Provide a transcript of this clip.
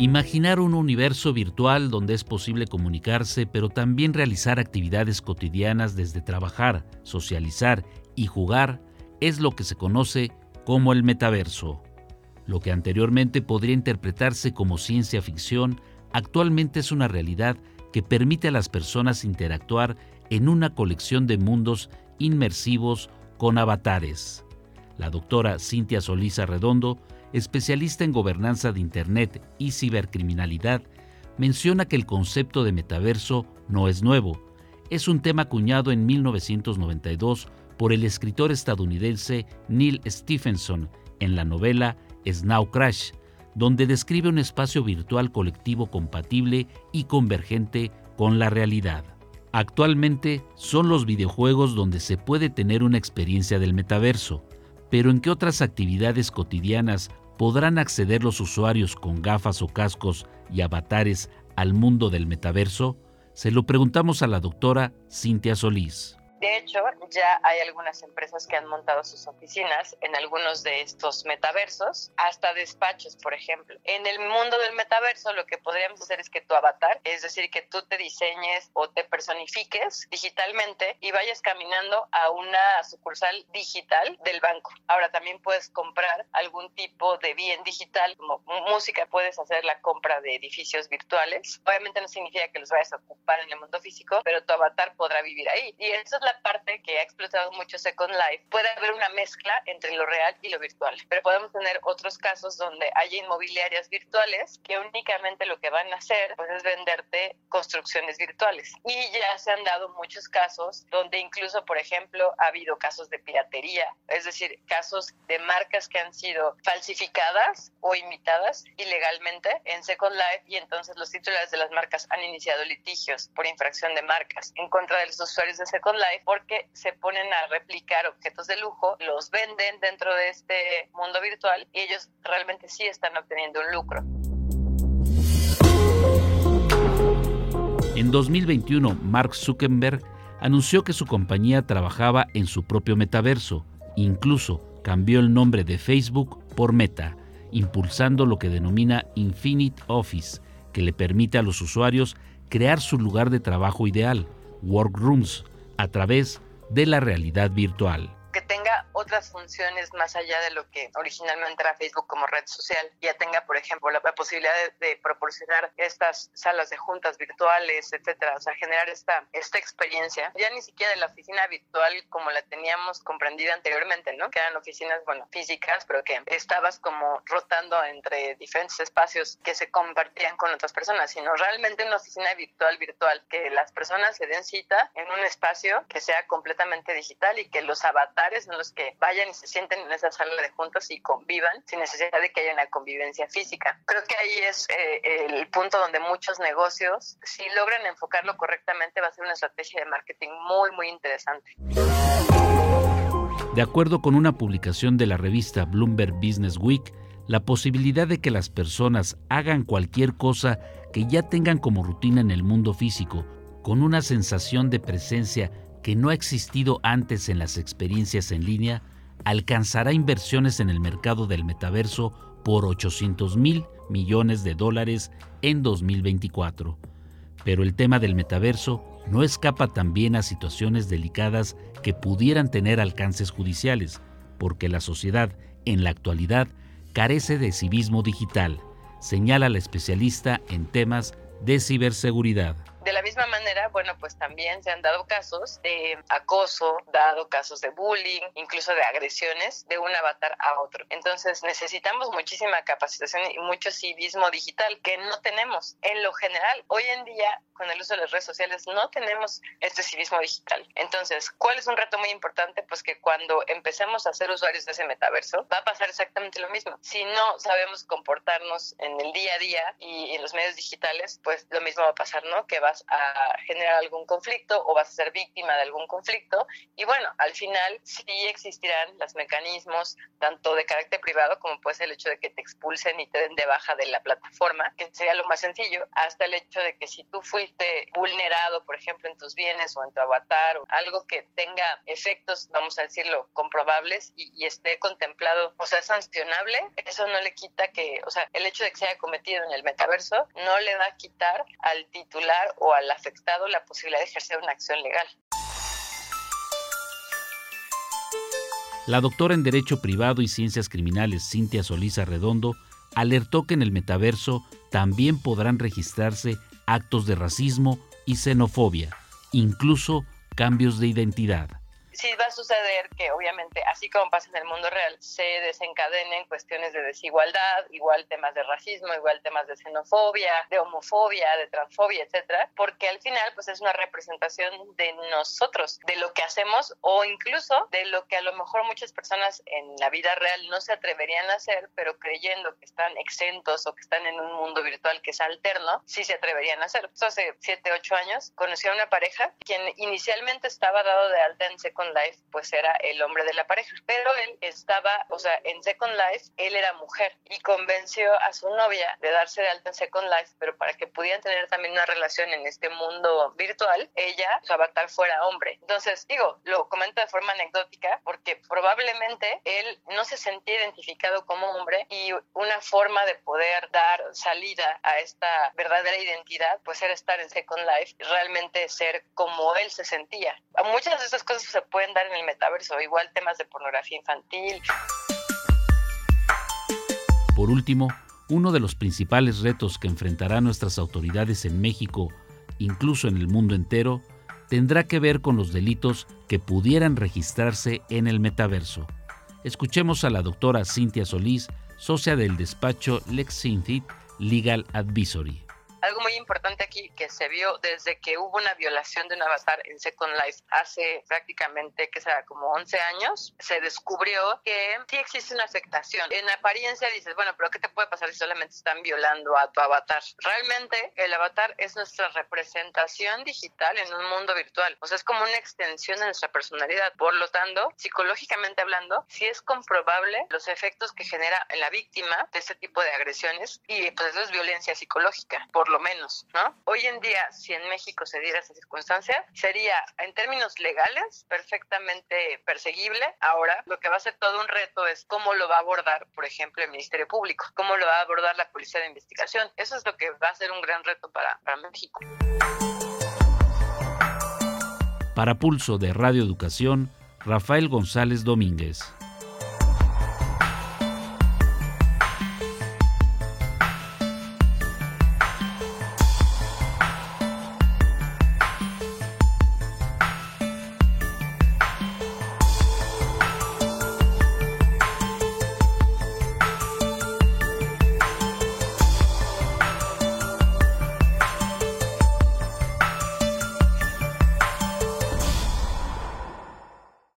Imaginar un universo virtual donde es posible comunicarse, pero también realizar actividades cotidianas desde trabajar, socializar y jugar es lo que se conoce como el metaverso. Lo que anteriormente podría interpretarse como ciencia ficción, actualmente es una realidad que permite a las personas interactuar en una colección de mundos inmersivos con avatares. La doctora Cintia Solís Arredondo especialista en gobernanza de Internet y cibercriminalidad, menciona que el concepto de metaverso no es nuevo. Es un tema acuñado en 1992 por el escritor estadounidense Neil Stephenson en la novela Snow Crash, donde describe un espacio virtual colectivo compatible y convergente con la realidad. Actualmente son los videojuegos donde se puede tener una experiencia del metaverso, pero ¿en qué otras actividades cotidianas podrán acceder los usuarios con gafas o cascos y avatares al mundo del metaverso? Se lo preguntamos a la doctora Cintia Solís. De hecho, ya hay algunas empresas que han montado sus oficinas en algunos de estos metaversos, hasta despachos, por ejemplo. En el mundo del metaverso, lo que podríamos hacer es que tu avatar, es decir, que tú te diseñes o te personifiques digitalmente y vayas caminando a una sucursal digital del banco. Ahora también puedes comprar algún tipo de bien digital, como música, puedes hacer la compra de edificios virtuales. Obviamente no significa que los vayas a ocupar en el mundo físico, pero tu avatar podrá vivir ahí. Y eso es la parte que ha explotado mucho Second Life. Puede haber una mezcla entre lo real y lo virtual, pero podemos tener otros casos donde haya inmobiliarias virtuales que únicamente lo que van a hacer pues, es venderte construcciones virtuales. Y ya se han dado muchos casos donde incluso, por ejemplo, ha habido casos de piratería, es decir, casos de marcas que han sido falsificadas o imitadas ilegalmente en Second Life y entonces los titulares de las marcas han iniciado litigios por infracción de marcas en contra de los usuarios de Second Life porque se ponen a replicar objetos de lujo, los venden dentro de este mundo virtual y ellos realmente sí están obteniendo un lucro. En 2021, Mark Zuckerberg anunció que su compañía trabajaba en su propio metaverso. Incluso cambió el nombre de Facebook por Meta, impulsando lo que denomina Infinite Office, que le permite a los usuarios crear su lugar de trabajo ideal, workrooms, a través de la realidad virtual que tenga otras funciones más allá de lo que originalmente era Facebook como red social, ya tenga, por ejemplo, la, posibilidad de, proporcionar estas salas de juntas virtuales, etcétera, o sea, generar esta, esta experiencia, ya ni siquiera de la oficina virtual como la teníamos comprendida anteriormente, ¿no? Que eran oficinas, bueno, físicas, pero que estabas como rotando entre diferentes espacios que se compartían con otras personas, sino realmente una oficina virtual, virtual, que las personas se den cita en un espacio que sea completamente digital y que los avatares en los que vayan y se sienten en esa sala de juntos y convivan sin necesidad de que haya una convivencia física. Creo que ahí es eh, el punto donde muchos negocios, si logran enfocarlo correctamente, va a ser una estrategia de marketing muy, muy interesante. De acuerdo con una publicación de la revista Bloomberg Business Week, la posibilidad de que las personas hagan cualquier cosa que ya tengan como rutina en el mundo físico, con una sensación de presencia que no ha existido antes en las experiencias en línea, alcanzará inversiones en el mercado del metaverso por 800 mil millones de dólares en 2024. Pero el tema del metaverso no escapa también a situaciones delicadas que pudieran tener alcances judiciales, porque la sociedad, en la actualidad, carece de civismo digital, señala la especialista en temas de ciberseguridad. De la misma manera, bueno, pues también se han dado casos de acoso, dado casos de bullying, incluso de agresiones de un avatar a otro. Entonces necesitamos muchísima capacitación y mucho civismo digital que no tenemos. En lo general, hoy en día, con el uso de las redes sociales, no tenemos este civismo digital. Entonces, ¿cuál es un reto muy importante? Pues que cuando empecemos a ser usuarios de ese metaverso, va a pasar exactamente lo mismo. Si no sabemos comportarnos en el día a día y en los medios digitales, pues lo mismo va a pasar, ¿no? Que vas a generar algún conflicto o vas a ser víctima de algún conflicto. Y bueno, al final sí existirán los mecanismos tanto de carácter privado como puede ser el hecho de que te expulsen y te den de baja de la plataforma, que sería lo más sencillo, hasta el hecho de que si tú fuiste vulnerado, por ejemplo, en tus bienes o en tu avatar o algo que tenga efectos, vamos a decirlo, comprobables y, y esté contemplado, o sea, sancionable, eso no le quita que, o sea, el hecho de que se haya cometido en el metaverso no le va a quitar al titular o al afectado la posibilidad de ejercer una acción legal. La doctora en Derecho Privado y Ciencias Criminales Cintia Solís Arredondo alertó que en el metaverso también podrán registrarse actos de racismo y xenofobia, incluso cambios de identidad sí va a suceder que obviamente, así como pasa en el mundo real, se desencadenen cuestiones de desigualdad, igual temas de racismo, igual temas de xenofobia, de homofobia, de transfobia, etcétera, porque al final pues es una representación de nosotros, de lo que hacemos o incluso de lo que a lo mejor muchas personas en la vida real no se atreverían a hacer, pero creyendo que están exentos o que están en un mundo virtual que es alterno, sí se atreverían a hacer. hace 7, 8 años conocí a una pareja quien inicialmente estaba dado de alta en Second Life, pues era el hombre de la pareja. Pero él estaba, o sea, en Second Life, él era mujer y convenció a su novia de darse de alta en Second Life, pero para que pudieran tener también una relación en este mundo virtual, ella, su avatar, fuera hombre. Entonces, digo, lo comento de forma anecdótica porque probablemente él no se sentía identificado como hombre y una forma de poder dar salida a esta verdadera identidad, pues era estar en Second Life, realmente ser como él se sentía. Muchas de esas cosas se pueden pueden dar en el metaverso, igual temas de pornografía infantil. Por último, uno de los principales retos que enfrentarán nuestras autoridades en México, incluso en el mundo entero, tendrá que ver con los delitos que pudieran registrarse en el metaverso. Escuchemos a la doctora Cintia Solís, socia del despacho Lexinthit Legal Advisory. Algo muy importante aquí que se vio desde que hubo una violación de un avatar en Second Life hace prácticamente, que sea, como 11 años, se descubrió que sí existe una afectación. En apariencia dices, bueno, pero ¿qué te puede pasar si solamente están violando a tu avatar? Realmente el avatar es nuestra representación digital en un mundo virtual. O sea, es como una extensión de nuestra personalidad. Por lo tanto, psicológicamente hablando, sí es comprobable los efectos que genera en la víctima de este tipo de agresiones y pues eso es violencia psicológica. Por lo menos, ¿no? Hoy en día, si en México se diera esa circunstancia, sería en términos legales perfectamente perseguible. Ahora, lo que va a ser todo un reto es cómo lo va a abordar, por ejemplo, el Ministerio Público, cómo lo va a abordar la Policía de Investigación. Eso es lo que va a ser un gran reto para, para México. Para Pulso de Radio Educación, Rafael González Domínguez.